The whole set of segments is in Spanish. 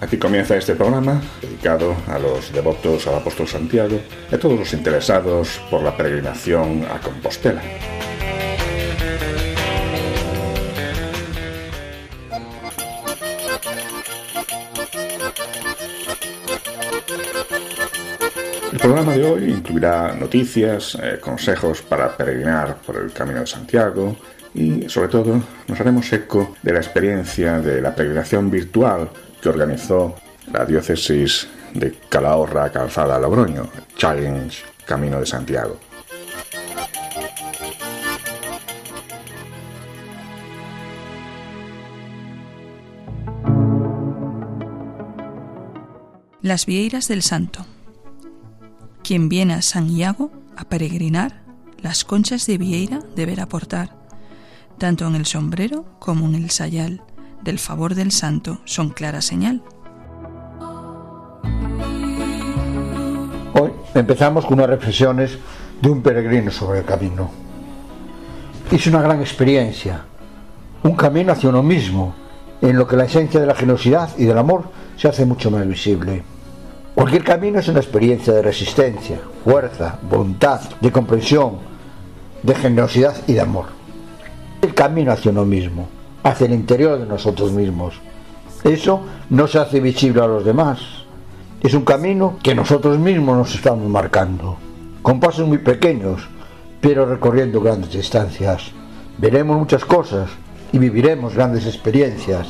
aquí comienza este programa dedicado a los devotos al apóstol Santiago y a todos los interesados por la peregrinación a Compostela. El programa de hoy incluirá noticias, eh, consejos para peregrinar por el Camino de Santiago, y sobre todo nos haremos eco de la experiencia de la peregrinación virtual que organizó la diócesis de Calahorra Calzada Logroño, Challenge Camino de Santiago. Las Vieiras del Santo. Quien viene a San Iago a peregrinar, las conchas de Vieira deberá portar tanto en el sombrero como en el sayal, del favor del santo son clara señal. Hoy empezamos con unas reflexiones de un peregrino sobre el camino. Es una gran experiencia, un camino hacia uno mismo, en lo que la esencia de la generosidad y del amor se hace mucho más visible. Cualquier camino es una experiencia de resistencia, fuerza, voluntad, de comprensión, de generosidad y de amor el camino hacia uno mismo, hacia el interior de nosotros mismos. Eso no se hace visible a los demás. Es un camino que nosotros mismos nos estamos marcando, con pasos muy pequeños, pero recorriendo grandes distancias. Veremos muchas cosas y viviremos grandes experiencias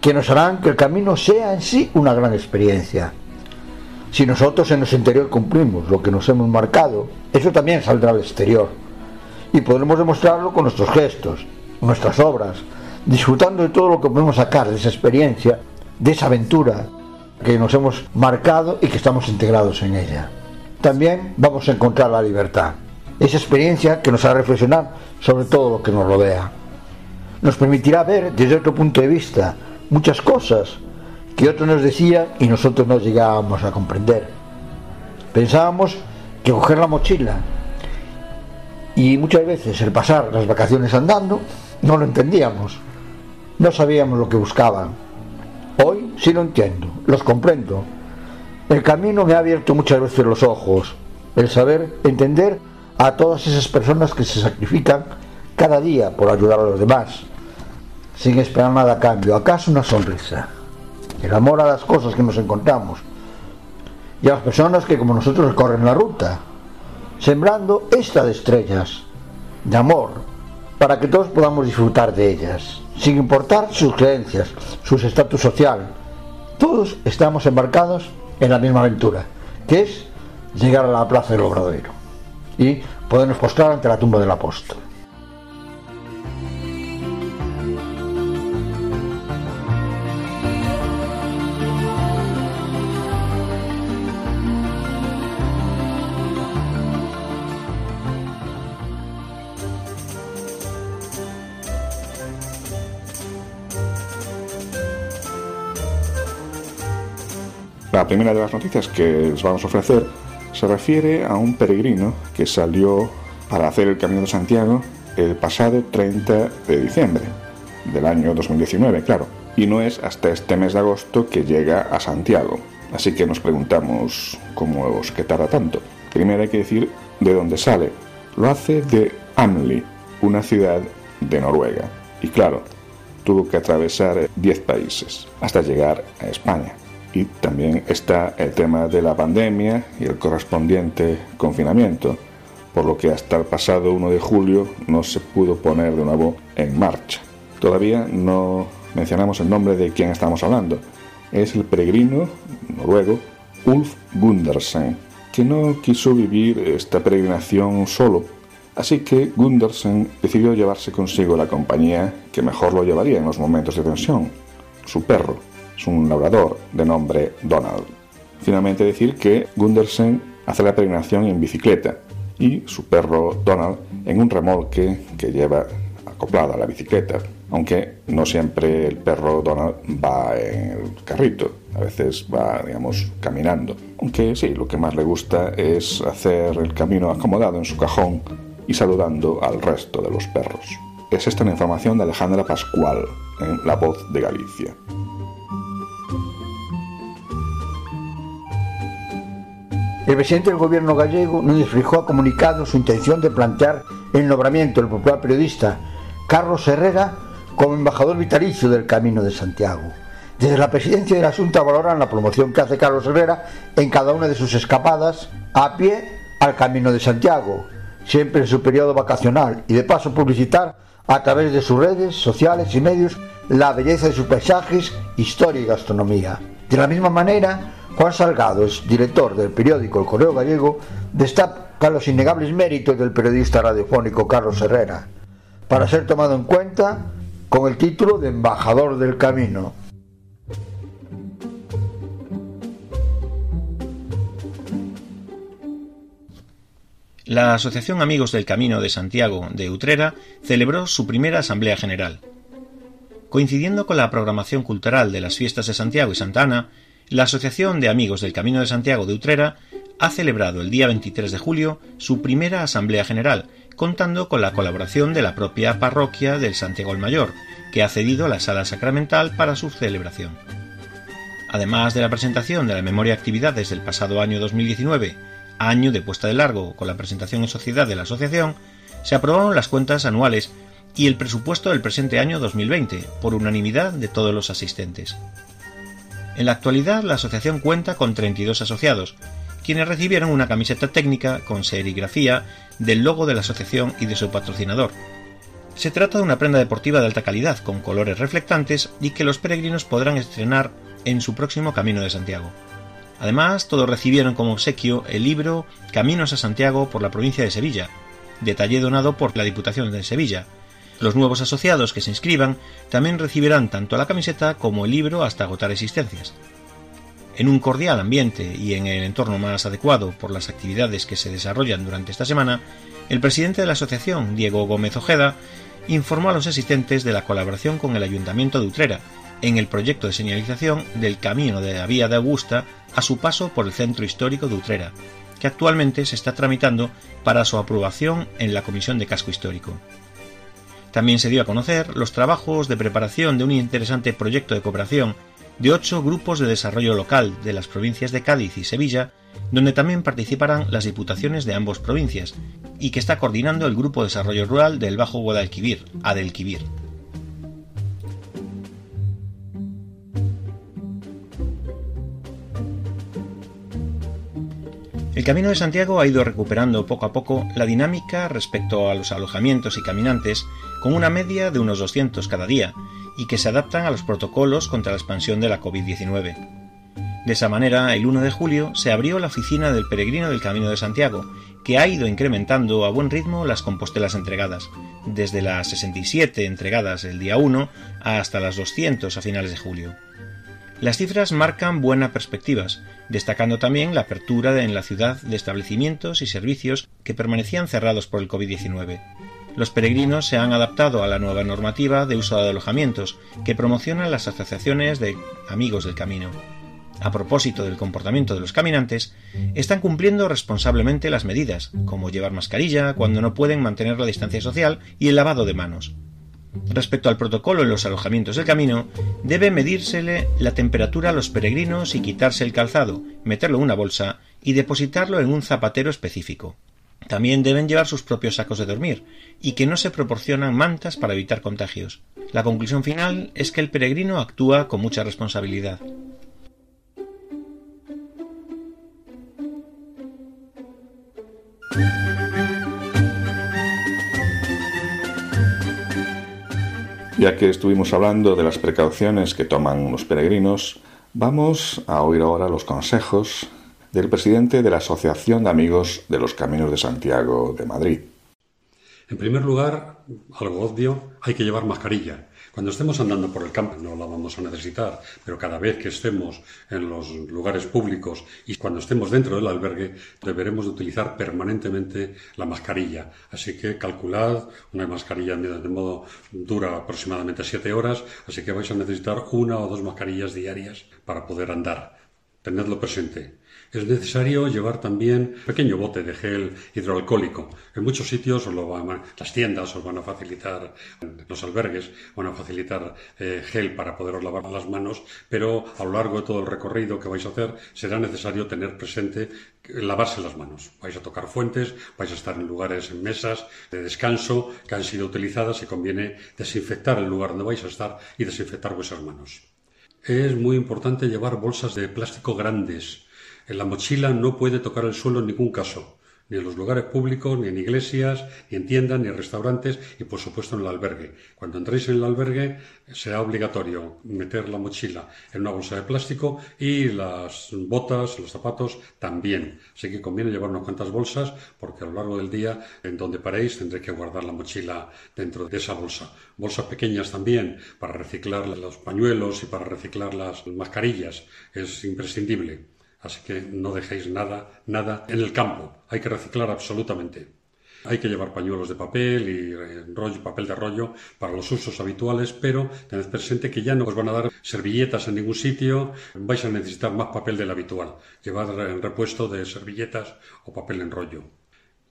que nos harán que el camino sea en sí una gran experiencia. Si nosotros en nuestro interior cumplimos lo que nos hemos marcado, eso también saldrá al exterior y podremos demostrarlo con nuestros gestos, nuestras obras, disfrutando de todo lo que podemos sacar de esa experiencia, de esa aventura que nos hemos marcado y que estamos integrados en ella. También vamos a encontrar la libertad, esa experiencia que nos hará reflexionar sobre todo lo que nos rodea. Nos permitirá ver desde otro punto de vista muchas cosas que otros nos decían y nosotros no llegábamos a comprender. Pensábamos que coger la mochila y muchas veces el pasar las vacaciones andando no lo entendíamos, no sabíamos lo que buscaban. Hoy sí lo entiendo, los comprendo. El camino me ha abierto muchas veces los ojos, el saber entender a todas esas personas que se sacrifican cada día por ayudar a los demás, sin esperar nada a cambio, acaso una sonrisa, el amor a las cosas que nos encontramos y a las personas que como nosotros recorren la ruta, sembrando esta de estrellas, de amor, para que todos podamos disfrutar de ellas, sin importar sus creencias, su estatus social. Todos estamos embarcados en la misma aventura, que es llegar a la plaza del Obradero y podernos postrar ante la tumba del apóstol. La primera de las noticias que les vamos a ofrecer se refiere a un peregrino que salió para hacer el Camino de Santiago el pasado 30 de diciembre del año 2019, claro. Y no es hasta este mes de agosto que llega a Santiago. Así que nos preguntamos cómo es que tarda tanto. Primero hay que decir de dónde sale. Lo hace de Amli, una ciudad de Noruega. Y claro, tuvo que atravesar 10 países hasta llegar a España y también está el tema de la pandemia y el correspondiente confinamiento, por lo que hasta el pasado 1 de julio no se pudo poner de nuevo en marcha. Todavía no mencionamos el nombre de quien estamos hablando. Es el peregrino noruego Ulf Gundersen, que no quiso vivir esta peregrinación solo, así que Gundersen decidió llevarse consigo la compañía que mejor lo llevaría en los momentos de tensión, su perro es un labrador de nombre Donald. Finalmente decir que Gundersen hace la peregrinación en bicicleta y su perro Donald en un remolque que lleva acoplada a la bicicleta, aunque no siempre el perro Donald va en el carrito, a veces va, digamos, caminando. Aunque sí, lo que más le gusta es hacer el camino acomodado en su cajón y saludando al resto de los perros. Es esta una información de Alejandra Pascual en La Voz de Galicia. El presidente del gobierno gallego Núñez Frijó ha comunicado su intención de plantear el nombramiento del popular periodista Carlos Herrera como embajador vitalicio del Camino de Santiago. Desde la presidencia de la Junta valoran la promoción que hace Carlos Herrera en cada una de sus escapadas a pie al Camino de Santiago, siempre en su periodo vacacional, y de paso publicitar a través de sus redes sociales y medios la belleza de sus paisajes, historia y gastronomía. De la misma manera, Juan Salgado, es director del periódico El Correo Gallego, destaca los innegables méritos del periodista radiofónico Carlos Herrera, para ser tomado en cuenta con el título de embajador del camino. La Asociación Amigos del Camino de Santiago de Utrera celebró su primera Asamblea General. Coincidiendo con la programación cultural de las fiestas de Santiago y Santa Ana, la Asociación de Amigos del Camino de Santiago de Utrera ha celebrado el día 23 de julio su primera Asamblea General, contando con la colaboración de la propia parroquia del Santiago el Mayor, que ha cedido la sala sacramental para su celebración. Además de la presentación de la memoria de actividades del pasado año 2019 año de puesta de largo con la presentación en sociedad de la asociación, se aprobaron las cuentas anuales y el presupuesto del presente año 2020 por unanimidad de todos los asistentes. En la actualidad la asociación cuenta con 32 asociados, quienes recibieron una camiseta técnica con serigrafía del logo de la asociación y de su patrocinador. Se trata de una prenda deportiva de alta calidad con colores reflectantes y que los peregrinos podrán estrenar en su próximo Camino de Santiago. Además, todos recibieron como obsequio el libro Caminos a Santiago por la provincia de Sevilla, detalle donado por la Diputación de Sevilla. Los nuevos asociados que se inscriban también recibirán tanto la camiseta como el libro hasta agotar existencias. En un cordial ambiente y en el entorno más adecuado por las actividades que se desarrollan durante esta semana, el presidente de la asociación, Diego Gómez Ojeda, informó a los asistentes de la colaboración con el Ayuntamiento de Utrera en el proyecto de señalización del camino de la Vía de Augusta a su paso por el centro histórico de Utrera, que actualmente se está tramitando para su aprobación en la Comisión de Casco Histórico. También se dio a conocer los trabajos de preparación de un interesante proyecto de cooperación de ocho grupos de desarrollo local de las provincias de Cádiz y Sevilla, donde también participarán las diputaciones de ambas provincias, y que está coordinando el Grupo de Desarrollo Rural del Bajo Guadalquivir, Adelquivir. El Camino de Santiago ha ido recuperando poco a poco la dinámica respecto a los alojamientos y caminantes, con una media de unos 200 cada día, y que se adaptan a los protocolos contra la expansión de la COVID-19. De esa manera, el 1 de julio se abrió la oficina del peregrino del Camino de Santiago, que ha ido incrementando a buen ritmo las compostelas entregadas, desde las 67 entregadas el día 1 hasta las 200 a finales de julio. Las cifras marcan buenas perspectivas, destacando también la apertura en la ciudad de establecimientos y servicios que permanecían cerrados por el COVID-19. Los peregrinos se han adaptado a la nueva normativa de uso de alojamientos que promocionan las asociaciones de amigos del camino. A propósito del comportamiento de los caminantes, están cumpliendo responsablemente las medidas, como llevar mascarilla cuando no pueden mantener la distancia social y el lavado de manos. Respecto al protocolo en los alojamientos del camino, debe medírsele la temperatura a los peregrinos y quitarse el calzado, meterlo en una bolsa y depositarlo en un zapatero específico. También deben llevar sus propios sacos de dormir y que no se proporcionan mantas para evitar contagios. La conclusión final es que el peregrino actúa con mucha responsabilidad. Ya que estuvimos hablando de las precauciones que toman los peregrinos, vamos a oír ahora los consejos del presidente de la Asociación de Amigos de los Caminos de Santiago de Madrid. En primer lugar, algo obvio, hay que llevar mascarilla. Cuando estemos andando por el campo no la vamos a necesitar, pero cada vez que estemos en los lugares públicos y cuando estemos dentro del albergue deberemos de utilizar permanentemente la mascarilla. Así que calculad, una mascarilla de modo dura aproximadamente siete horas, así que vais a necesitar una o dos mascarillas diarias para poder andar. Tenedlo presente. Es necesario llevar también un pequeño bote de gel hidroalcohólico. En muchos sitios lo van, las tiendas os van a facilitar, los albergues van a facilitar eh, gel para poderos lavar las manos, pero a lo largo de todo el recorrido que vais a hacer será necesario tener presente lavarse las manos. Vais a tocar fuentes, vais a estar en lugares, en mesas de descanso que han sido utilizadas y conviene desinfectar el lugar donde vais a estar y desinfectar vuestras manos. Es muy importante llevar bolsas de plástico grandes. En la mochila no puede tocar el suelo en ningún caso ni en los lugares públicos, ni en iglesias, ni en tiendas, ni en restaurantes y por supuesto en el albergue. Cuando entréis en el albergue será obligatorio meter la mochila en una bolsa de plástico y las botas, los zapatos también. Así que conviene llevar unas cuantas bolsas porque a lo largo del día en donde paréis tendré que guardar la mochila dentro de esa bolsa. Bolsas pequeñas también para reciclar los pañuelos y para reciclar las mascarillas. Es imprescindible. Así que no dejéis nada, nada en el campo. Hay que reciclar absolutamente. Hay que llevar pañuelos de papel y eh, rollo, papel de rollo para los usos habituales, pero tened presente que ya no os van a dar servilletas en ningún sitio, vais a necesitar más papel del habitual. Llevad repuesto de servilletas o papel en rollo.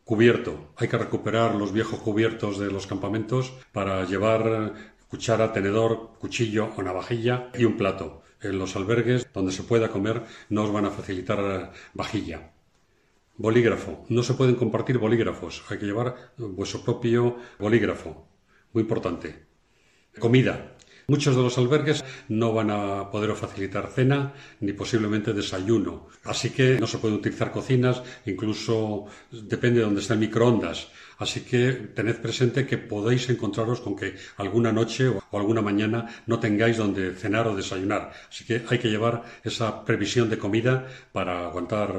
Cubierto. Hay que recuperar los viejos cubiertos de los campamentos para llevar cuchara, tenedor, cuchillo o navajilla y un plato en los albergues donde se pueda comer no os van a facilitar eh, vajilla. Bolígrafo. No se pueden compartir bolígrafos. Hay que llevar vuestro propio bolígrafo. Muy importante. Comida. Muchos de los albergues no van a poder facilitar cena ni posiblemente desayuno. Así que no se pueden utilizar cocinas, incluso depende de dónde está el microondas. Así que tened presente que podéis encontraros con que alguna noche o alguna mañana no tengáis donde cenar o desayunar. Así que hay que llevar esa previsión de comida para aguantar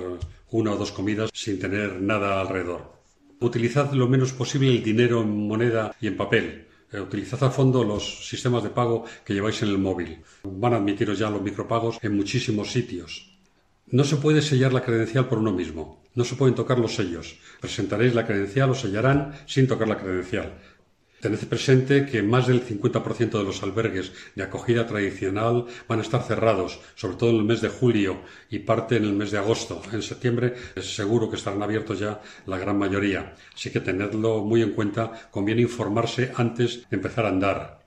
una o dos comidas sin tener nada alrededor. Utilizad lo menos posible el dinero en moneda y en papel. Eh, utilizad a fondo los sistemas de pago que lleváis en el móvil. Van a admitiros ya los micropagos en muchísimos sitios. No se puede sellar la credencial por uno mismo. No se pueden tocar los sellos. Presentaréis la credencial o sellarán sin tocar la credencial. Tened presente que más del 50% de los albergues de acogida tradicional van a estar cerrados, sobre todo en el mes de julio y parte en el mes de agosto. En septiembre es seguro que estarán abiertos ya la gran mayoría. Así que tenedlo muy en cuenta. Conviene informarse antes de empezar a andar.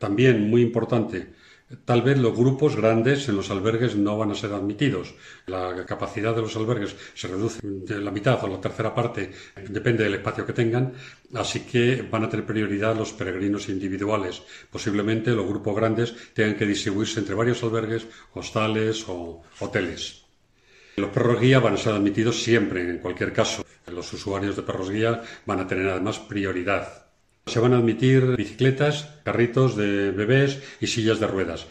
También, muy importante, Tal vez los grupos grandes en los albergues no van a ser admitidos. La capacidad de los albergues se reduce de la mitad o la tercera parte, depende del espacio que tengan, así que van a tener prioridad los peregrinos individuales. Posiblemente los grupos grandes tengan que distribuirse entre varios albergues, hostales o hoteles. Los perros guía van a ser admitidos siempre, en cualquier caso. Los usuarios de perros guía van a tener además prioridad. Se van a admitir bicicletas, carritos de bebés y sillas de ruedas.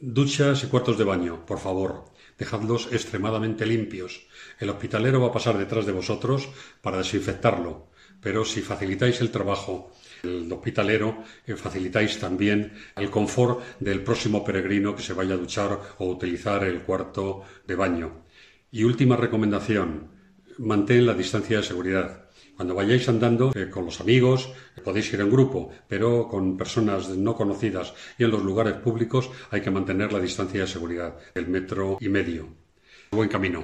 Duchas y cuartos de baño, por favor. Dejadlos extremadamente limpios. El hospitalero va a pasar detrás de vosotros para desinfectarlo. Pero si facilitáis el trabajo el hospitalero, eh, facilitáis también el confort del próximo peregrino que se vaya a duchar o utilizar el cuarto de baño. Y última recomendación, mantén la distancia de seguridad. Cuando vayáis andando eh, con los amigos, podéis ir en grupo, pero con personas no conocidas y en los lugares públicos hay que mantener la distancia de seguridad, el metro y medio. Buen camino.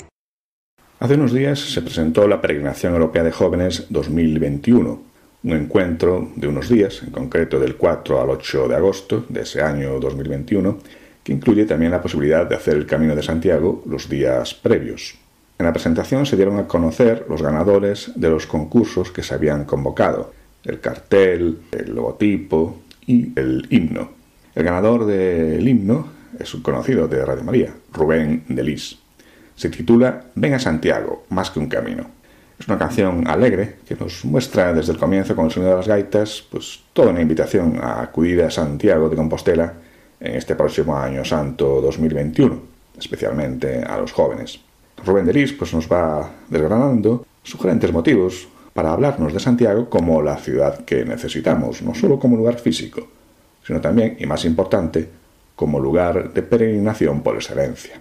Hace unos días se presentó la Peregrinación Europea de Jóvenes 2021, un encuentro de unos días, en concreto del 4 al 8 de agosto de ese año 2021, que incluye también la posibilidad de hacer el Camino de Santiago los días previos. En la presentación se dieron a conocer los ganadores de los concursos que se habían convocado, el cartel, el logotipo y el himno. El ganador del himno es un conocido de Radio María, Rubén Delis. Se titula Ven a Santiago, más que un camino. Es una canción alegre que nos muestra desde el comienzo con el sonido de las gaitas, pues toda una invitación a acudir a Santiago de Compostela en este próximo año santo 2021, especialmente a los jóvenes. Rubén Delis pues, nos va desgranando sugerentes motivos para hablarnos de Santiago como la ciudad que necesitamos, no solo como lugar físico, sino también, y más importante, como lugar de peregrinación por excelencia.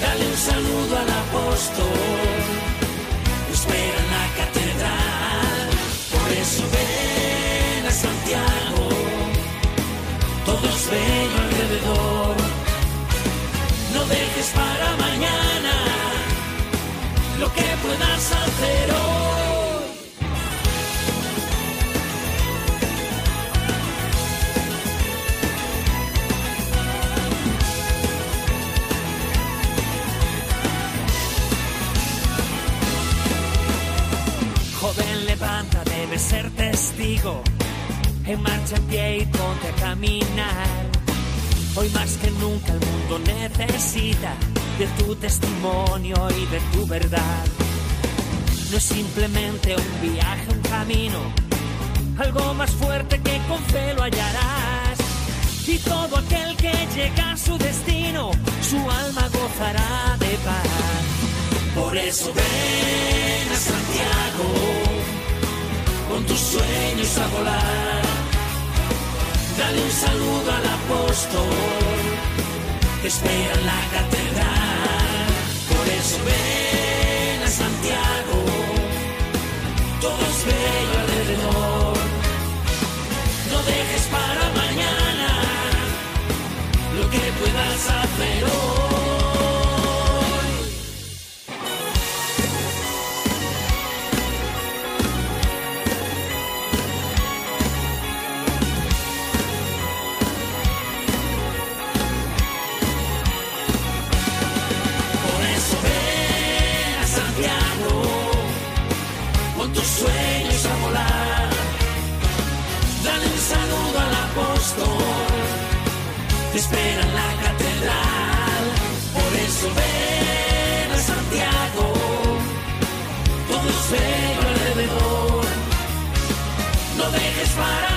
Dale un saludo al apóstol, espera en la catedral. Por eso ven a Santiago, todo es bello alrededor. No dejes para mañana lo que puedas hacer hoy. Ser testigo. En marcha en pie y ponte a caminar. Hoy más que nunca el mundo necesita de tu testimonio y de tu verdad. No es simplemente un viaje, un camino, algo más fuerte que con fe lo hallarás. Y todo aquel que llega a su destino, su alma gozará de paz. Por eso ven a Santiago, con tus sueños a volar. Dale un saludo al apóstol, que espera en la catedral. Por eso ven a Santiago, todo es bello alrededor. No dejes bello alrededor. No dejes para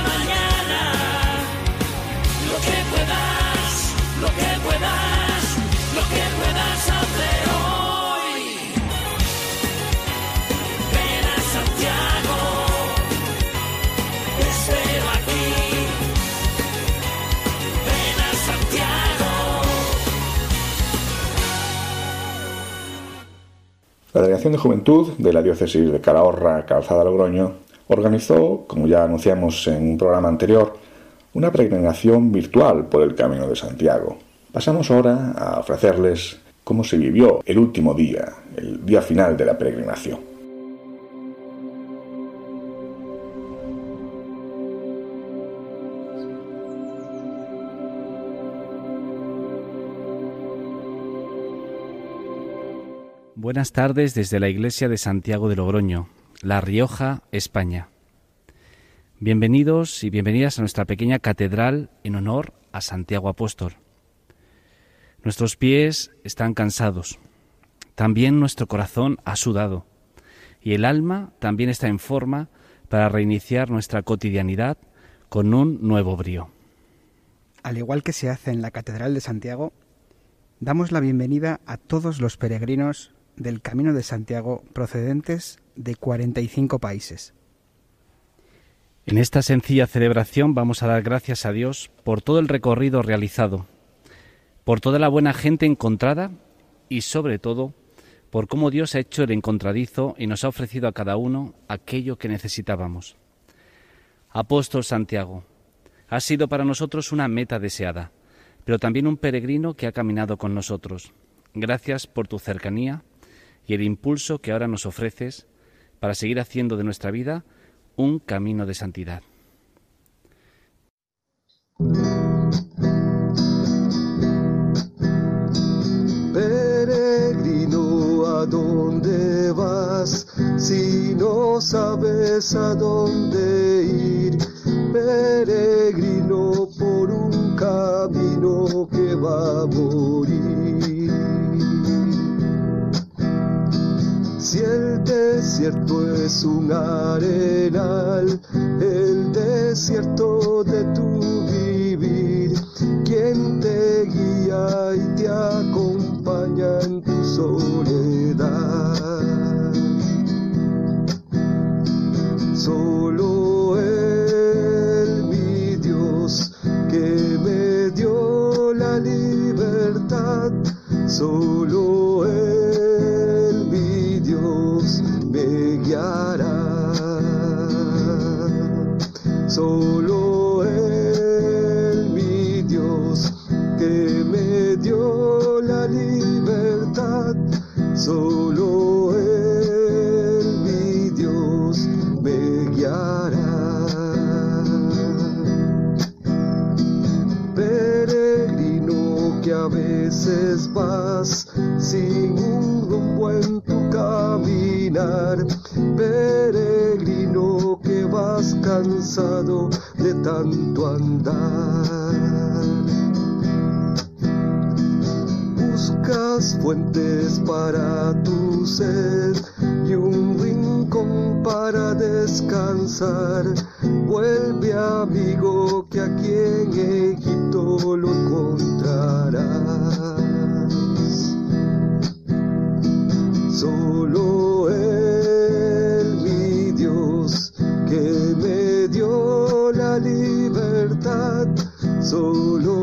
La Delegación de Juventud de la Diócesis de Calahorra, Calzada Logroño, organizó, como ya anunciamos en un programa anterior, una peregrinación virtual por el Camino de Santiago. Pasamos ahora a ofrecerles cómo se vivió el último día, el día final de la peregrinación. Buenas tardes desde la Iglesia de Santiago de Logroño, La Rioja, España. Bienvenidos y bienvenidas a nuestra pequeña catedral en honor a Santiago Apóstol. Nuestros pies están cansados, también nuestro corazón ha sudado y el alma también está en forma para reiniciar nuestra cotidianidad con un nuevo brío. Al igual que se hace en la Catedral de Santiago, damos la bienvenida a todos los peregrinos del Camino de Santiago procedentes de 45 países. En esta sencilla celebración vamos a dar gracias a Dios por todo el recorrido realizado, por toda la buena gente encontrada y sobre todo por cómo Dios ha hecho el encontradizo y nos ha ofrecido a cada uno aquello que necesitábamos. Apóstol Santiago, has sido para nosotros una meta deseada, pero también un peregrino que ha caminado con nosotros, Gracias por tu cercanía y el impulso que ahora nos ofreces para seguir haciendo de nuestra vida un camino de santidad. Peregrino, ¿a dónde vas? Si no sabes a dónde ir, peregrino por un camino que va a morir. Si el desierto es un arenal, el desierto de tu vivir, quien te guía y te acompaña en tu soledad. Solo Él, mi Dios, que me dio la libertad, solo Buscas fuentes para tu sed y un rincón para descansar. Vuelve amigo Solo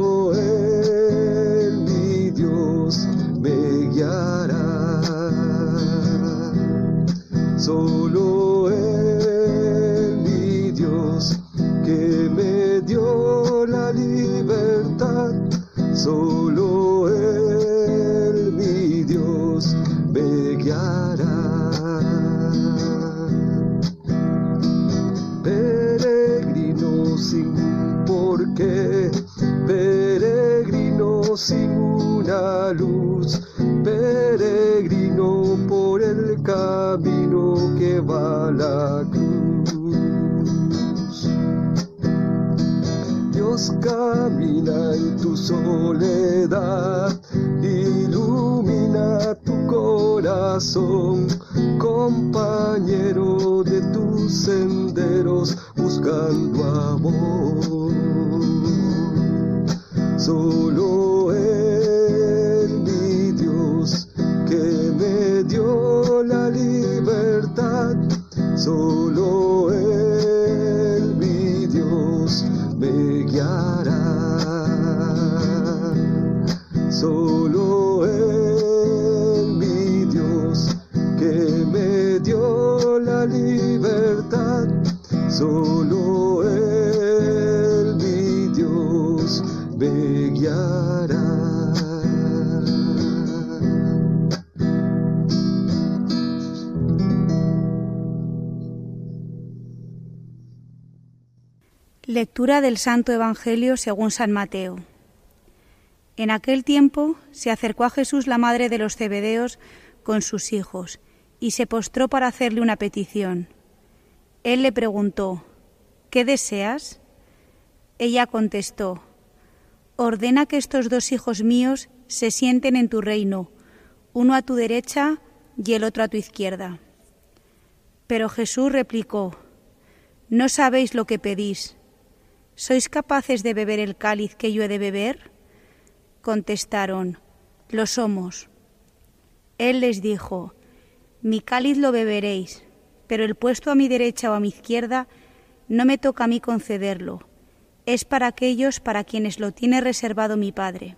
Lectura del Santo Evangelio según San Mateo. En aquel tiempo se acercó a Jesús la madre de los cebedeos con sus hijos y se postró para hacerle una petición. Él le preguntó, ¿qué deseas? Ella contestó, ordena que estos dos hijos míos se sienten en tu reino, uno a tu derecha y el otro a tu izquierda. Pero Jesús replicó, no sabéis lo que pedís. ¿Sois capaces de beber el cáliz que yo he de beber? Contestaron, lo somos. Él les dijo, mi cáliz lo beberéis, pero el puesto a mi derecha o a mi izquierda no me toca a mí concederlo, es para aquellos para quienes lo tiene reservado mi Padre.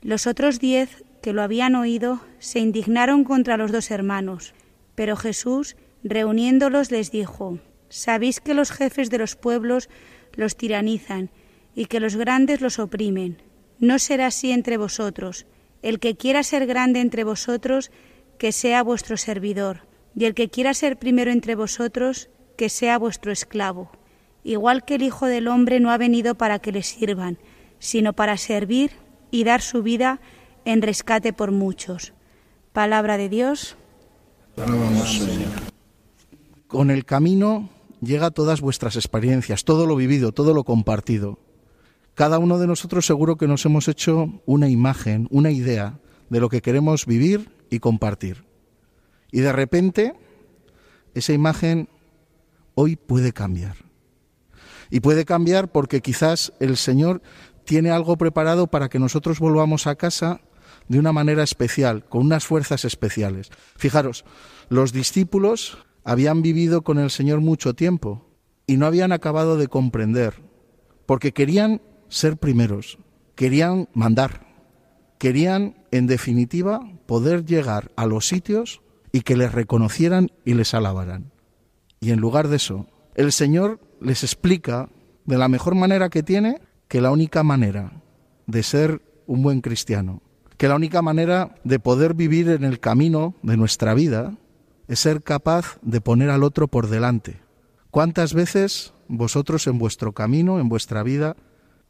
Los otros diez que lo habían oído se indignaron contra los dos hermanos, pero Jesús, reuniéndolos, les dijo, Sabéis que los jefes de los pueblos los tiranizan y que los grandes los oprimen. No será así entre vosotros. El que quiera ser grande entre vosotros, que sea vuestro servidor, y el que quiera ser primero entre vosotros, que sea vuestro esclavo. Igual que el Hijo del Hombre no ha venido para que le sirvan, sino para servir y dar su vida en rescate por muchos. Palabra de Dios. Con el camino llega todas vuestras experiencias, todo lo vivido, todo lo compartido. Cada uno de nosotros seguro que nos hemos hecho una imagen, una idea de lo que queremos vivir y compartir. Y de repente esa imagen hoy puede cambiar. Y puede cambiar porque quizás el Señor tiene algo preparado para que nosotros volvamos a casa de una manera especial, con unas fuerzas especiales. Fijaros, los discípulos habían vivido con el Señor mucho tiempo y no habían acabado de comprender, porque querían ser primeros, querían mandar, querían, en definitiva, poder llegar a los sitios y que les reconocieran y les alabaran. Y en lugar de eso, el Señor les explica de la mejor manera que tiene que la única manera de ser un buen cristiano, que la única manera de poder vivir en el camino de nuestra vida es ser capaz de poner al otro por delante. ¿Cuántas veces vosotros en vuestro camino, en vuestra vida,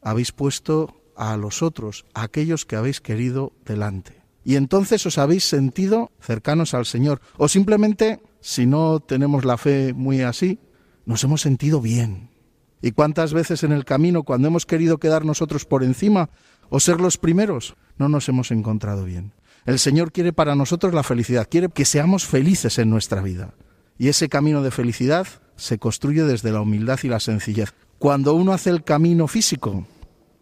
habéis puesto a los otros, a aquellos que habéis querido delante? Y entonces os habéis sentido cercanos al Señor. O simplemente, si no tenemos la fe muy así, nos hemos sentido bien. ¿Y cuántas veces en el camino, cuando hemos querido quedar nosotros por encima o ser los primeros, no nos hemos encontrado bien? El Señor quiere para nosotros la felicidad, quiere que seamos felices en nuestra vida. Y ese camino de felicidad se construye desde la humildad y la sencillez. Cuando uno hace el camino físico,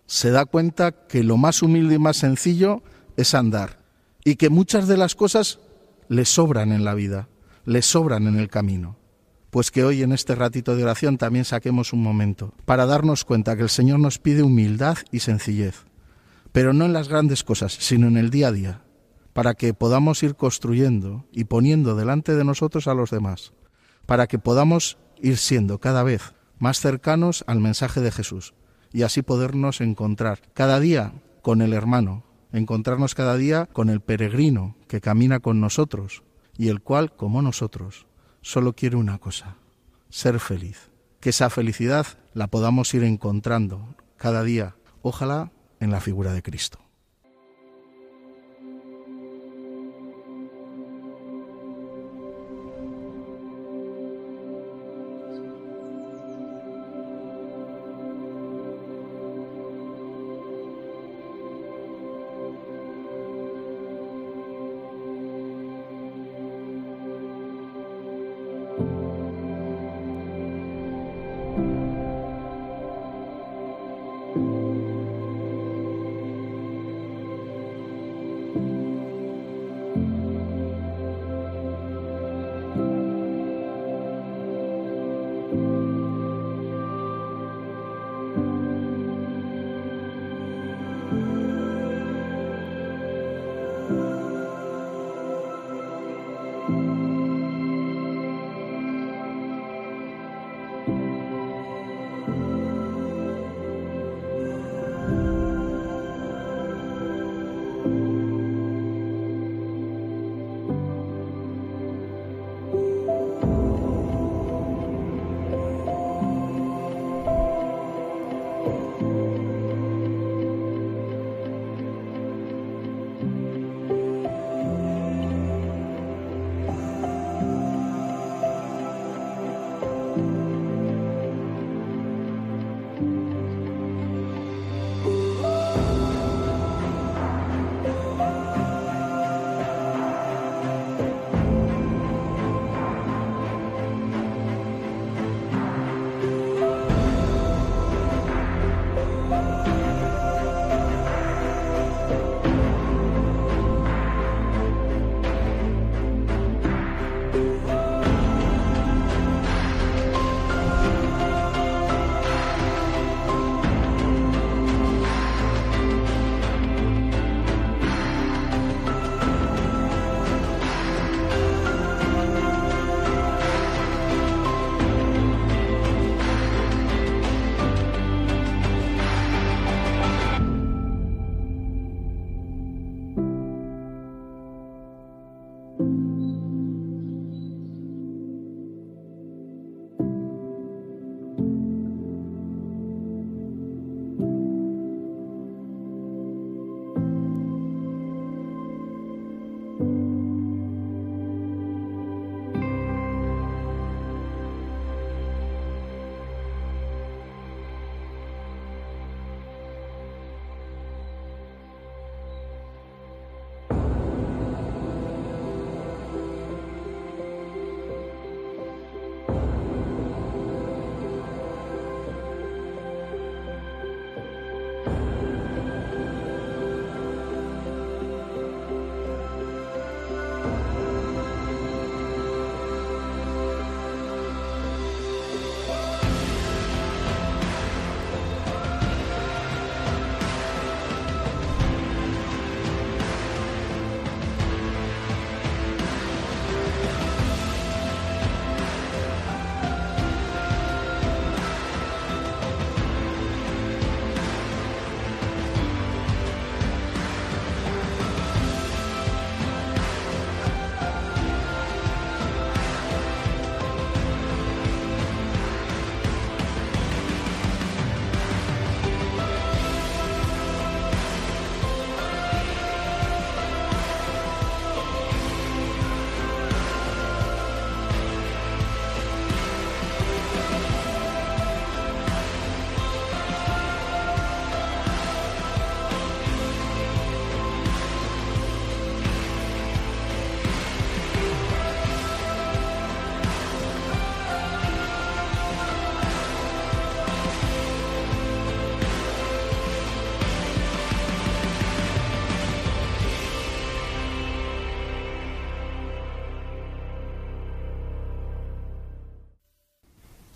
se da cuenta que lo más humilde y más sencillo es andar y que muchas de las cosas le sobran en la vida, le sobran en el camino. Pues que hoy en este ratito de oración también saquemos un momento para darnos cuenta que el Señor nos pide humildad y sencillez, pero no en las grandes cosas, sino en el día a día, para que podamos ir construyendo y poniendo delante de nosotros a los demás, para que podamos ir siendo cada vez más cercanos al mensaje de Jesús y así podernos encontrar cada día con el hermano, encontrarnos cada día con el peregrino que camina con nosotros y el cual, como nosotros, solo quiere una cosa, ser feliz. Que esa felicidad la podamos ir encontrando cada día, ojalá en la figura de Cristo.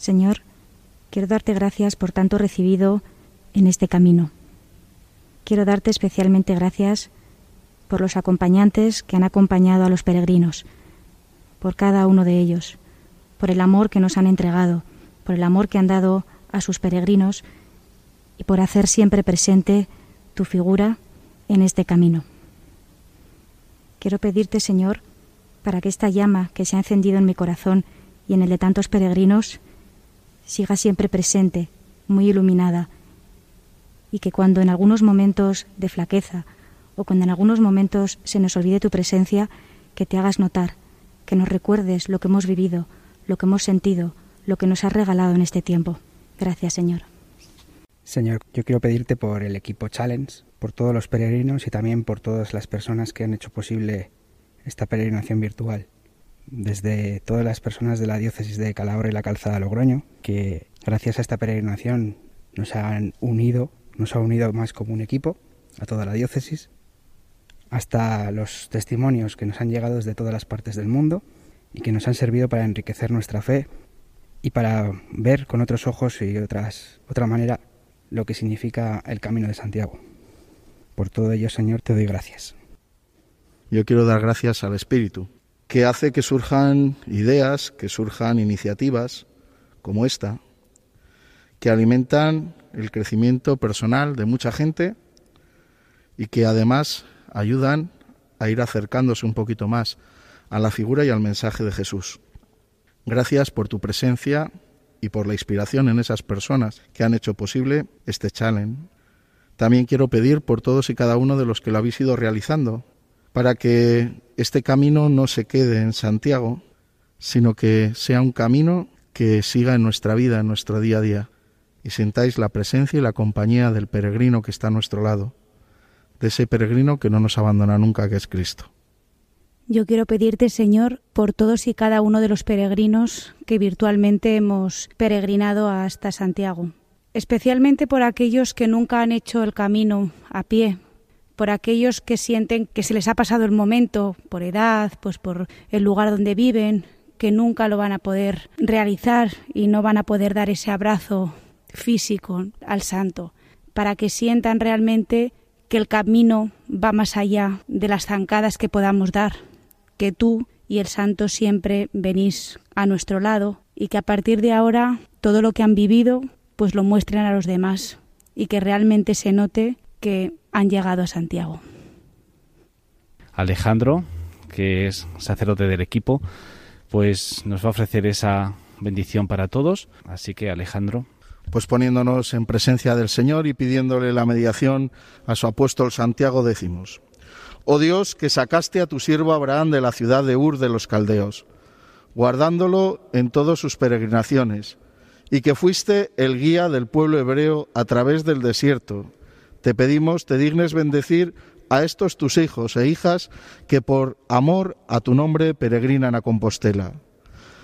Señor, quiero darte gracias por tanto recibido en este camino. Quiero darte especialmente gracias por los acompañantes que han acompañado a los peregrinos, por cada uno de ellos, por el amor que nos han entregado, por el amor que han dado a sus peregrinos y por hacer siempre presente tu figura en este camino. Quiero pedirte, Señor, para que esta llama que se ha encendido en mi corazón y en el de tantos peregrinos siga siempre presente, muy iluminada, y que cuando en algunos momentos de flaqueza o cuando en algunos momentos se nos olvide tu presencia, que te hagas notar, que nos recuerdes lo que hemos vivido, lo que hemos sentido, lo que nos has regalado en este tiempo. Gracias, Señor. Señor, yo quiero pedirte por el equipo Challenge, por todos los peregrinos y también por todas las personas que han hecho posible esta peregrinación virtual. Desde todas las personas de la diócesis de Calahorra y la Calzada Logroño, que gracias a esta peregrinación nos han unido, nos ha unido más como un equipo, a toda la diócesis, hasta los testimonios que nos han llegado desde todas las partes del mundo y que nos han servido para enriquecer nuestra fe y para ver con otros ojos y otras, otra manera lo que significa el camino de Santiago. Por todo ello, Señor, te doy gracias. Yo quiero dar gracias al Espíritu, que hace que surjan ideas, que surjan iniciativas como esta, que alimentan el crecimiento personal de mucha gente y que además ayudan a ir acercándose un poquito más a la figura y al mensaje de Jesús. Gracias por tu presencia y por la inspiración en esas personas que han hecho posible este challenge. También quiero pedir por todos y cada uno de los que lo habéis ido realizando, para que este camino no se quede en Santiago, sino que sea un camino que siga en nuestra vida, en nuestro día a día, y sintáis la presencia y la compañía del peregrino que está a nuestro lado, de ese peregrino que no nos abandona nunca, que es Cristo. Yo quiero pedirte, Señor, por todos y cada uno de los peregrinos que virtualmente hemos peregrinado hasta Santiago, especialmente por aquellos que nunca han hecho el camino a pie, por aquellos que sienten que se les ha pasado el momento por edad, pues por el lugar donde viven, que nunca lo van a poder realizar y no van a poder dar ese abrazo físico al santo, para que sientan realmente que el camino va más allá de las zancadas que podamos dar, que tú y el santo siempre venís a nuestro lado y que a partir de ahora todo lo que han vivido pues lo muestren a los demás y que realmente se note que han llegado a Santiago. Alejandro, que es sacerdote del equipo, pues nos va a ofrecer esa bendición para todos. Así que Alejandro. Pues poniéndonos en presencia del Señor y pidiéndole la mediación a su apóstol Santiago, decimos. Oh Dios, que sacaste a tu siervo Abraham de la ciudad de Ur de los Caldeos, guardándolo en todas sus peregrinaciones, y que fuiste el guía del pueblo hebreo a través del desierto. Te pedimos, te dignes bendecir a estos tus hijos e hijas que por amor a tu nombre peregrinan a Compostela.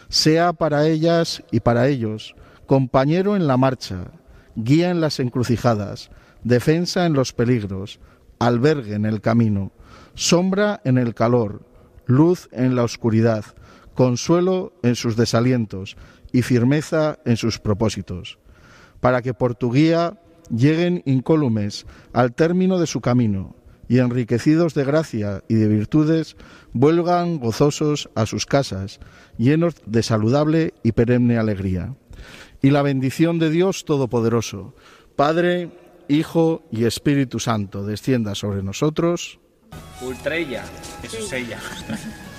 Sea para ellas y para ellos compañero en la marcha, guía en las encrucijadas, defensa en los peligros, albergue en el camino, sombra en el calor, luz en la oscuridad, consuelo en sus desalientos y firmeza en sus propósitos, para que por tu guía lleguen incólumes al término de su camino y enriquecidos de gracia y de virtudes, vuelvan gozosos a sus casas, llenos de saludable y perenne alegría. Y la bendición de Dios Todopoderoso, Padre, Hijo y Espíritu Santo, descienda sobre nosotros Ultrella, eso es ella.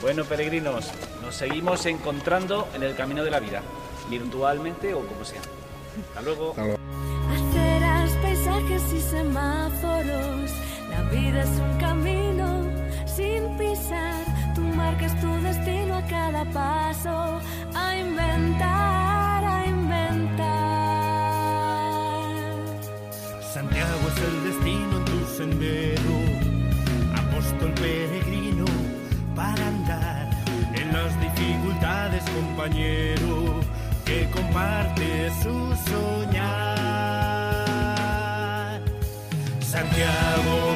Bueno, peregrinos, nos seguimos encontrando en el camino de la vida, virtualmente o como sea. Hasta luego. Y semáforos, la vida es un camino sin pisar. Tú marcas tu destino a cada paso, a inventar, a inventar. Santiago es el destino en tu sendero el peregrino para andar en las dificultades, compañero, que comparte su soñar. Santiago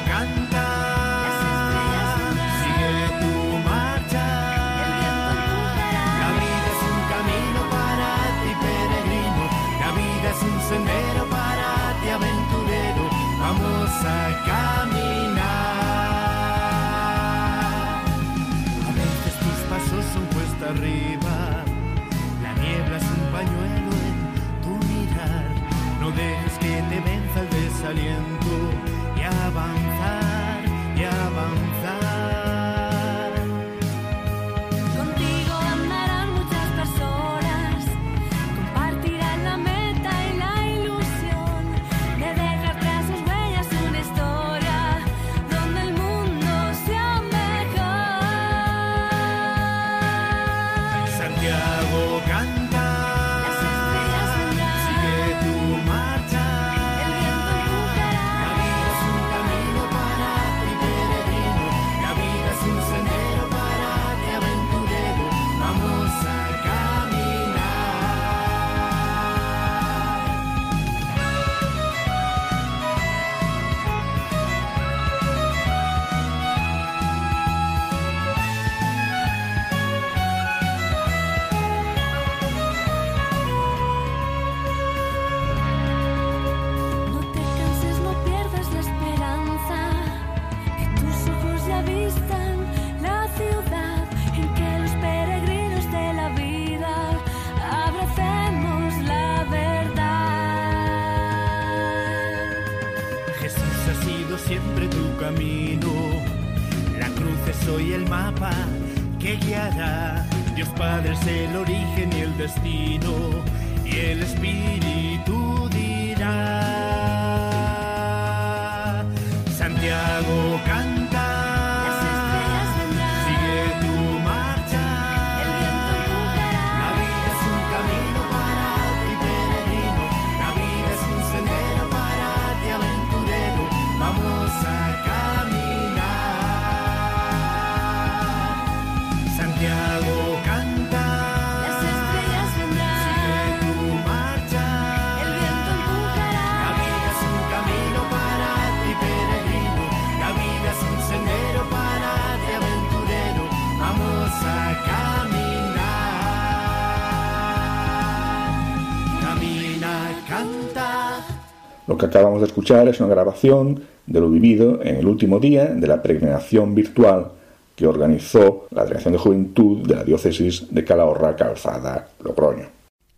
Lo que acabamos de escuchar es una grabación de lo vivido en el último día de la peregrinación virtual que organizó la Dirección de Juventud de la Diócesis de Calahorra, Calzada, Logroño.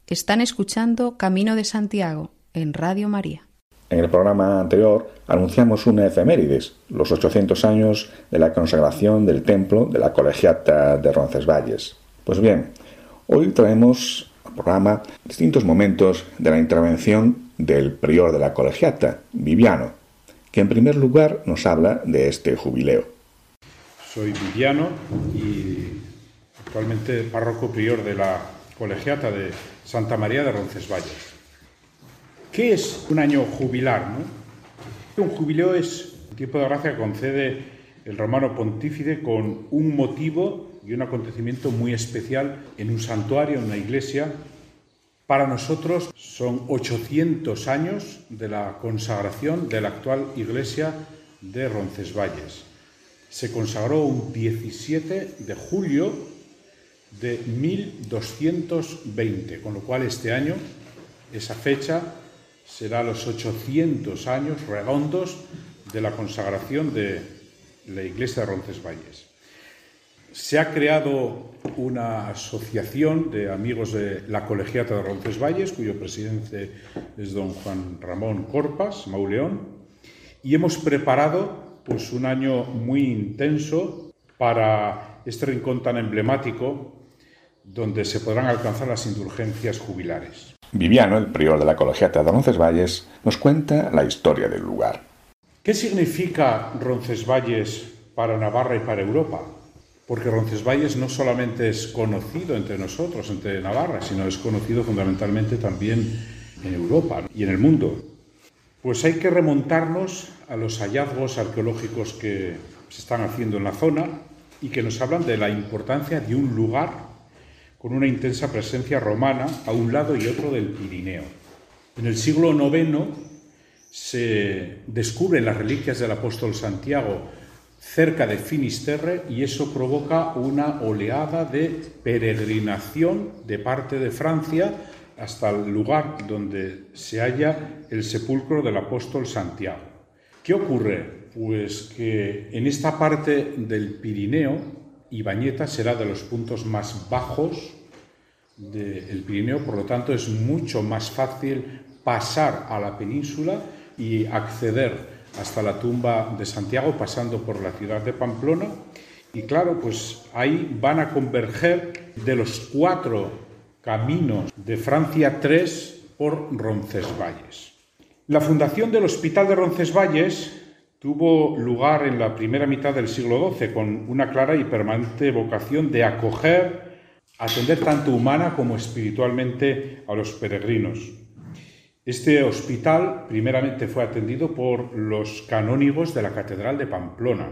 Están escuchando Camino de Santiago en Radio María. En el programa anterior anunciamos una efemérides, los 800 años de la consagración del templo de la Colegiata de Roncesvalles. Pues bien, hoy traemos al programa distintos momentos de la intervención del prior de la Colegiata, Viviano, que en primer lugar nos habla de este jubileo. Soy Viviano y actualmente párroco prior de la colegiata de Santa María de Roncesvalles. ¿Qué es un año jubilar? Un jubileo es un tiempo de gracia que concede el romano pontífice con un motivo y un acontecimiento muy especial en un santuario, en una iglesia. Para nosotros son 800 años de la consagración de la actual iglesia de Roncesvalles se consagró un 17 de julio de 1220, con lo cual este año esa fecha será los 800 años redondos de la consagración de la iglesia de Roncesvalles. Se ha creado una asociación de amigos de la colegiata de Roncesvalles, cuyo presidente es don Juan Ramón Corpas, Mauleón, y hemos preparado pues un año muy intenso para este rincón tan emblemático donde se podrán alcanzar las indulgencias jubilares. Viviano, el prior de la colegiata de Roncesvalles, nos cuenta la historia del lugar. ¿Qué significa Roncesvalles para Navarra y para Europa? Porque Roncesvalles no solamente es conocido entre nosotros, entre Navarra, sino es conocido fundamentalmente también en Europa y en el mundo. Pues hay que remontarnos a los hallazgos arqueológicos que se están haciendo en la zona y que nos hablan de la importancia de un lugar con una intensa presencia romana a un lado y otro del Pirineo. En el siglo IX se descubren las reliquias del apóstol Santiago cerca de Finisterre y eso provoca una oleada de peregrinación de parte de Francia hasta el lugar donde se halla el sepulcro del apóstol Santiago. ¿Qué ocurre? Pues que en esta parte del Pirineo, Ibañeta será de los puntos más bajos del Pirineo, por lo tanto es mucho más fácil pasar a la península y acceder hasta la tumba de Santiago pasando por la ciudad de Pamplona. Y claro, pues ahí van a converger de los cuatro caminos de Francia tres por Roncesvalles. La fundación del Hospital de Roncesvalles tuvo lugar en la primera mitad del siglo XII con una clara y permanente vocación de acoger, atender tanto humana como espiritualmente a los peregrinos. Este hospital primeramente fue atendido por los canónigos de la Catedral de Pamplona.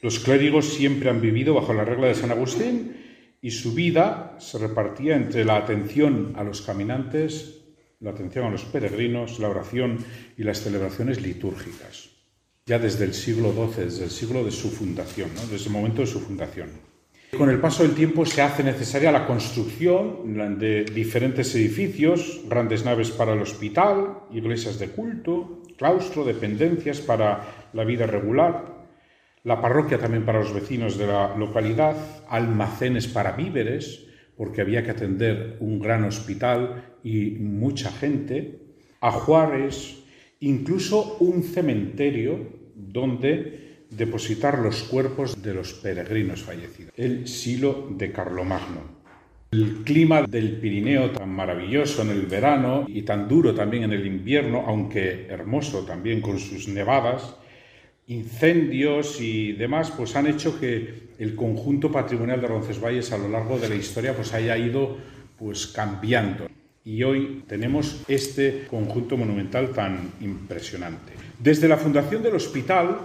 Los clérigos siempre han vivido bajo la regla de San Agustín y su vida se repartía entre la atención a los caminantes, la atención a los peregrinos, la oración y las celebraciones litúrgicas. Ya desde el siglo XII, desde el siglo de su fundación, desde el momento de su fundación. Con el paso del tiempo se hace necesaria la construcción de diferentes edificios, grandes naves para el hospital, iglesias de culto, claustro, dependencias para la vida regular, la parroquia también para los vecinos de la localidad, almacenes para víveres, porque había que atender un gran hospital y mucha gente, ajuares, incluso un cementerio donde depositar los cuerpos de los peregrinos fallecidos. El silo de Carlomagno. El clima del Pirineo tan maravilloso en el verano y tan duro también en el invierno, aunque hermoso también con sus nevadas, incendios y demás, pues han hecho que el conjunto patrimonial de Roncesvalles a lo largo de la historia pues haya ido pues cambiando. Y hoy tenemos este conjunto monumental tan impresionante. Desde la fundación del hospital,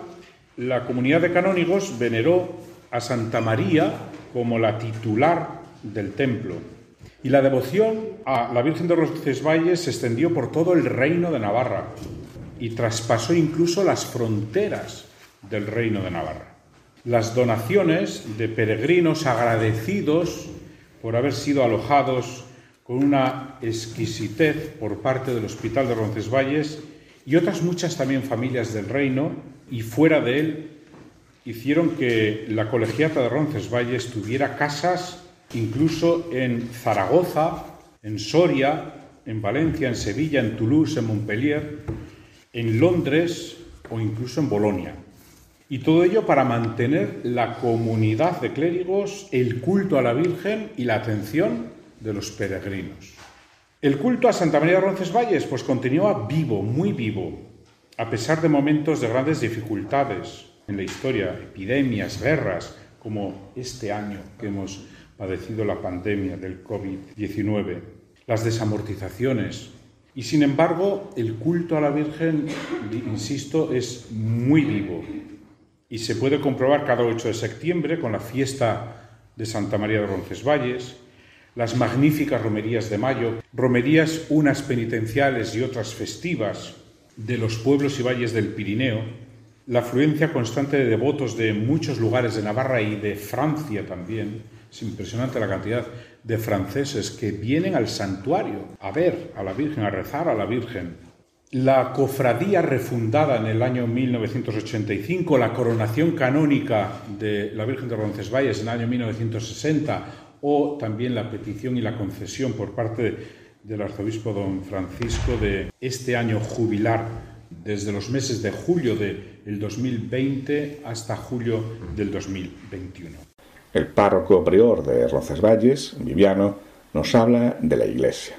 la comunidad de canónigos veneró a Santa María como la titular del templo. Y la devoción a la Virgen de Roncesvalles se extendió por todo el reino de Navarra y traspasó incluso las fronteras del reino de Navarra. Las donaciones de peregrinos agradecidos por haber sido alojados con una exquisitez por parte del Hospital de Roncesvalles y otras muchas también familias del reino y fuera de él hicieron que la colegiata de Roncesvalles tuviera casas incluso en Zaragoza, en Soria, en Valencia, en Sevilla, en Toulouse, en Montpellier, en Londres o incluso en Bolonia. Y todo ello para mantener la comunidad de clérigos, el culto a la Virgen y la atención de los peregrinos. El culto a Santa María de Roncesvalles pues continúa vivo, muy vivo, a pesar de momentos de grandes dificultades en la historia, epidemias, guerras, como este año que hemos padecido la pandemia del COVID-19, las desamortizaciones. Y sin embargo, el culto a la Virgen, insisto, es muy vivo, y se puede comprobar cada 8 de septiembre con la fiesta de Santa María de Roncesvalles, las magníficas romerías de mayo, romerías unas penitenciales y otras festivas de los pueblos y valles del Pirineo, la afluencia constante de devotos de muchos lugares de Navarra y de Francia también, es impresionante la cantidad de franceses que vienen al santuario a ver a la Virgen, a rezar a la Virgen, la cofradía refundada en el año 1985, la coronación canónica de la Virgen de Roncesvalles en el año 1960 o también la petición y la concesión por parte del arzobispo don Francisco de este año jubilar desde los meses de julio del 2020 hasta julio del 2021. El párroco prior de Roncesvalles, Viviano, nos habla de la Iglesia.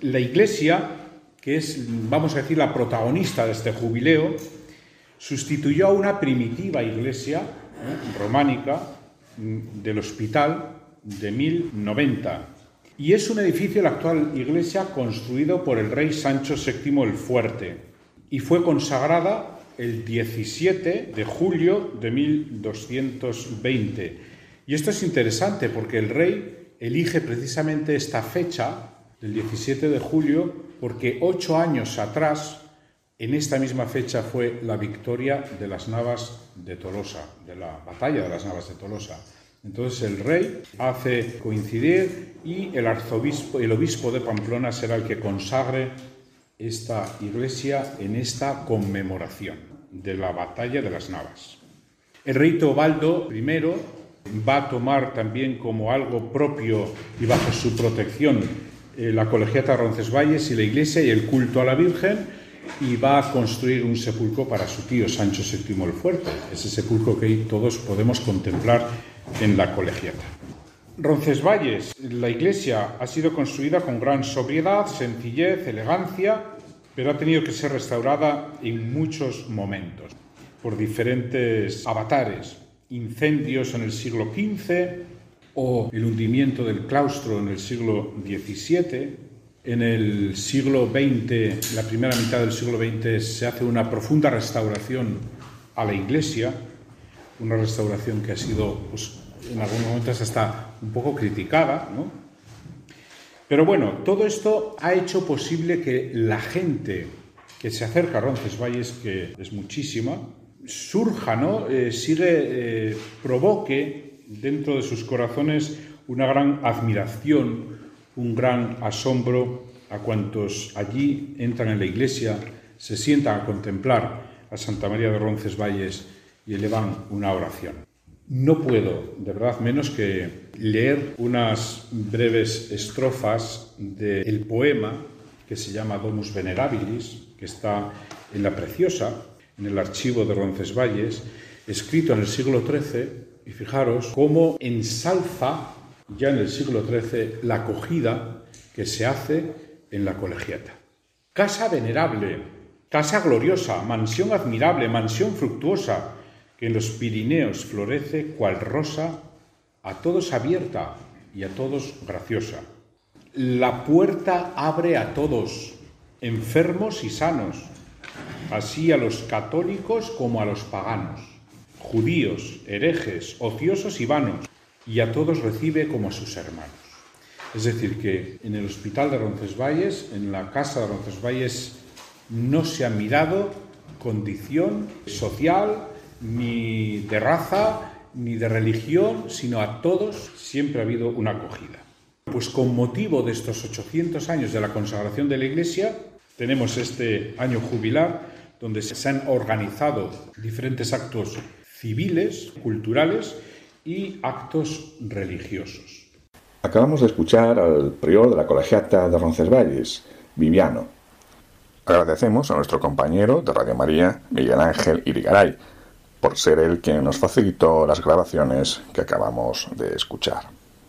La Iglesia que es, vamos a decir, la protagonista de este jubileo, sustituyó a una primitiva iglesia ¿eh? románica mm, del hospital de 1090 y es un edificio, la actual iglesia, construido por el rey Sancho VII el Fuerte y fue consagrada el 17 de julio de 1220. Y esto es interesante porque el rey elige precisamente esta fecha, del 17 de julio, porque ocho años atrás, en esta misma fecha, fue la victoria de las Navas de Tolosa, de la batalla de las Navas de Tolosa. Entonces el rey hace coincidir y el arzobispo, el obispo de Pamplona será el que consagre esta iglesia en esta conmemoración de la batalla de las Navas. El rey Teobaldo I va a tomar también como algo propio y bajo su protección eh, la colegiata Roncesvalles y la iglesia y el culto a la Virgen y va a construir un sepulcro para su tío Sancho VII el Fuerte, ese sepulcro que todos podemos contemplar en la colegiata. Roncesvalles, la iglesia ha sido construida con gran sobriedad, sencillez, elegancia, pero ha tenido que ser restaurada en muchos momentos por diferentes avatares, incendios en el siglo XV, o el hundimiento del claustro en el siglo XVII. En el siglo XX, la primera mitad del siglo XX, se hace una profunda restauración a la iglesia, una restauración que ha sido, pues, en algunos momentos hasta un poco criticada, ¿no? Pero bueno, todo esto ha hecho posible que la gente que se acerca a Roncesvalles, que es muchísima, surja, ¿no? Eh, sigue, eh, provoque dentro de sus corazones una gran admiración, un gran asombro a cuantos allí entran en la iglesia, se sientan a contemplar a Santa María de Roncesvalles y elevan una oración. No puedo, de verdad, menos que leer unas breves estrofas del poema que se llama Domus Venerabilis, que está en la Preciosa, en el archivo de Roncesvalles, escrito en el siglo XIII, y fijaros cómo ensalza ya en el siglo XIII la acogida que se hace en la colegiata. Casa venerable, casa gloriosa, mansión admirable, mansión fructuosa, que en los Pirineos florece cual rosa, a todos abierta y a todos graciosa. La puerta abre a todos, enfermos y sanos, así a los católicos como a los paganos, judíos, herejes, ociosos y vanos, y a todos recibe como a sus hermanos. Es decir, que en el hospital de Roncesvalles, en la casa de Roncesvalles, no se ha mirado condición social, ni de raza, ni de religión, sino a todos siempre ha habido una acogida. Pues con motivo de estos 800 años de la consagración de la Iglesia, tenemos este año jubilar donde se han organizado diferentes actos civiles, culturales y actos religiosos. Acabamos de escuchar al prior de la colegiata de Roncesvalles, Viviano. Agradecemos a nuestro compañero de Radio María, Miguel Ángel Irigaray, por ser el quien nos facilitó las grabaciones que acabamos de escuchar.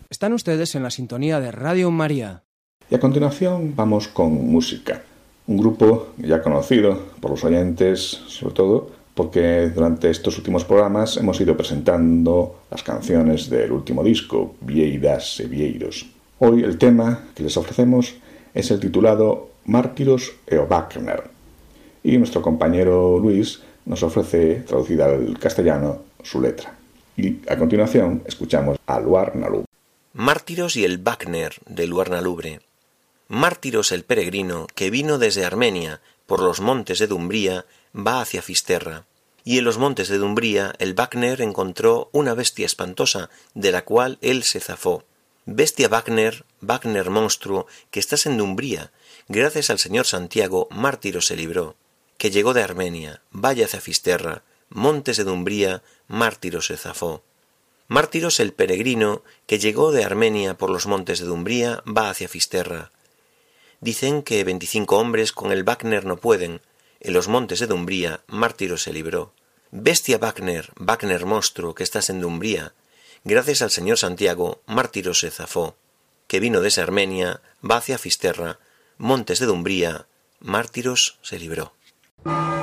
Están ustedes en la sintonía de Radio María. Y a continuación vamos con música, un grupo ya conocido por los oyentes, sobre todo porque durante estos últimos programas hemos ido presentando las canciones del último disco, Vieiras e Vieiros. Hoy el tema que les ofrecemos es el titulado Mártiros e o Wagner. Y nuestro compañero Luis nos ofrece, traducida al castellano, su letra. Y a continuación escuchamos a Luar Nalubre. Mártiros y el Wagner de Luar Nalubre. Mártiros el peregrino que vino desde Armenia por los montes de Dumbría va hacia Fisterra. Y en los montes de Dumbría el Wagner encontró una bestia espantosa, de la cual él se zafó. Bestia Wagner, Wagner monstruo, que estás en Dumbría, gracias al señor Santiago, mártiro se libró, que llegó de Armenia, vaya hacia Fisterra, montes de Dumbría, mártiro se zafó. Mártiros el peregrino, que llegó de Armenia por los montes de Dumbría, va hacia Fisterra. Dicen que veinticinco hombres con el Wagner no pueden, en los montes de Dumbría, mártiro se libró. Bestia Wagner, Wagner monstruo que estás en Dumbría, gracias al señor Santiago, mártiro se zafó, que vino desde Armenia, va hacia Fisterra, montes de Dumbría, mártiros se libró. Una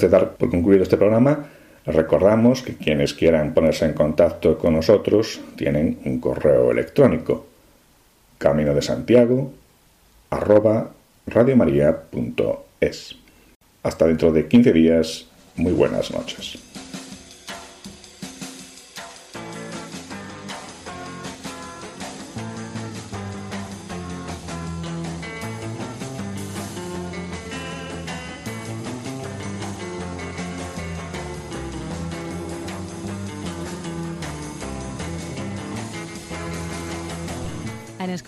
Antes de dar por concluido este programa, recordamos que quienes quieran ponerse en contacto con nosotros tienen un correo electrónico camino de Santiago. Hasta dentro de 15 días, muy buenas noches.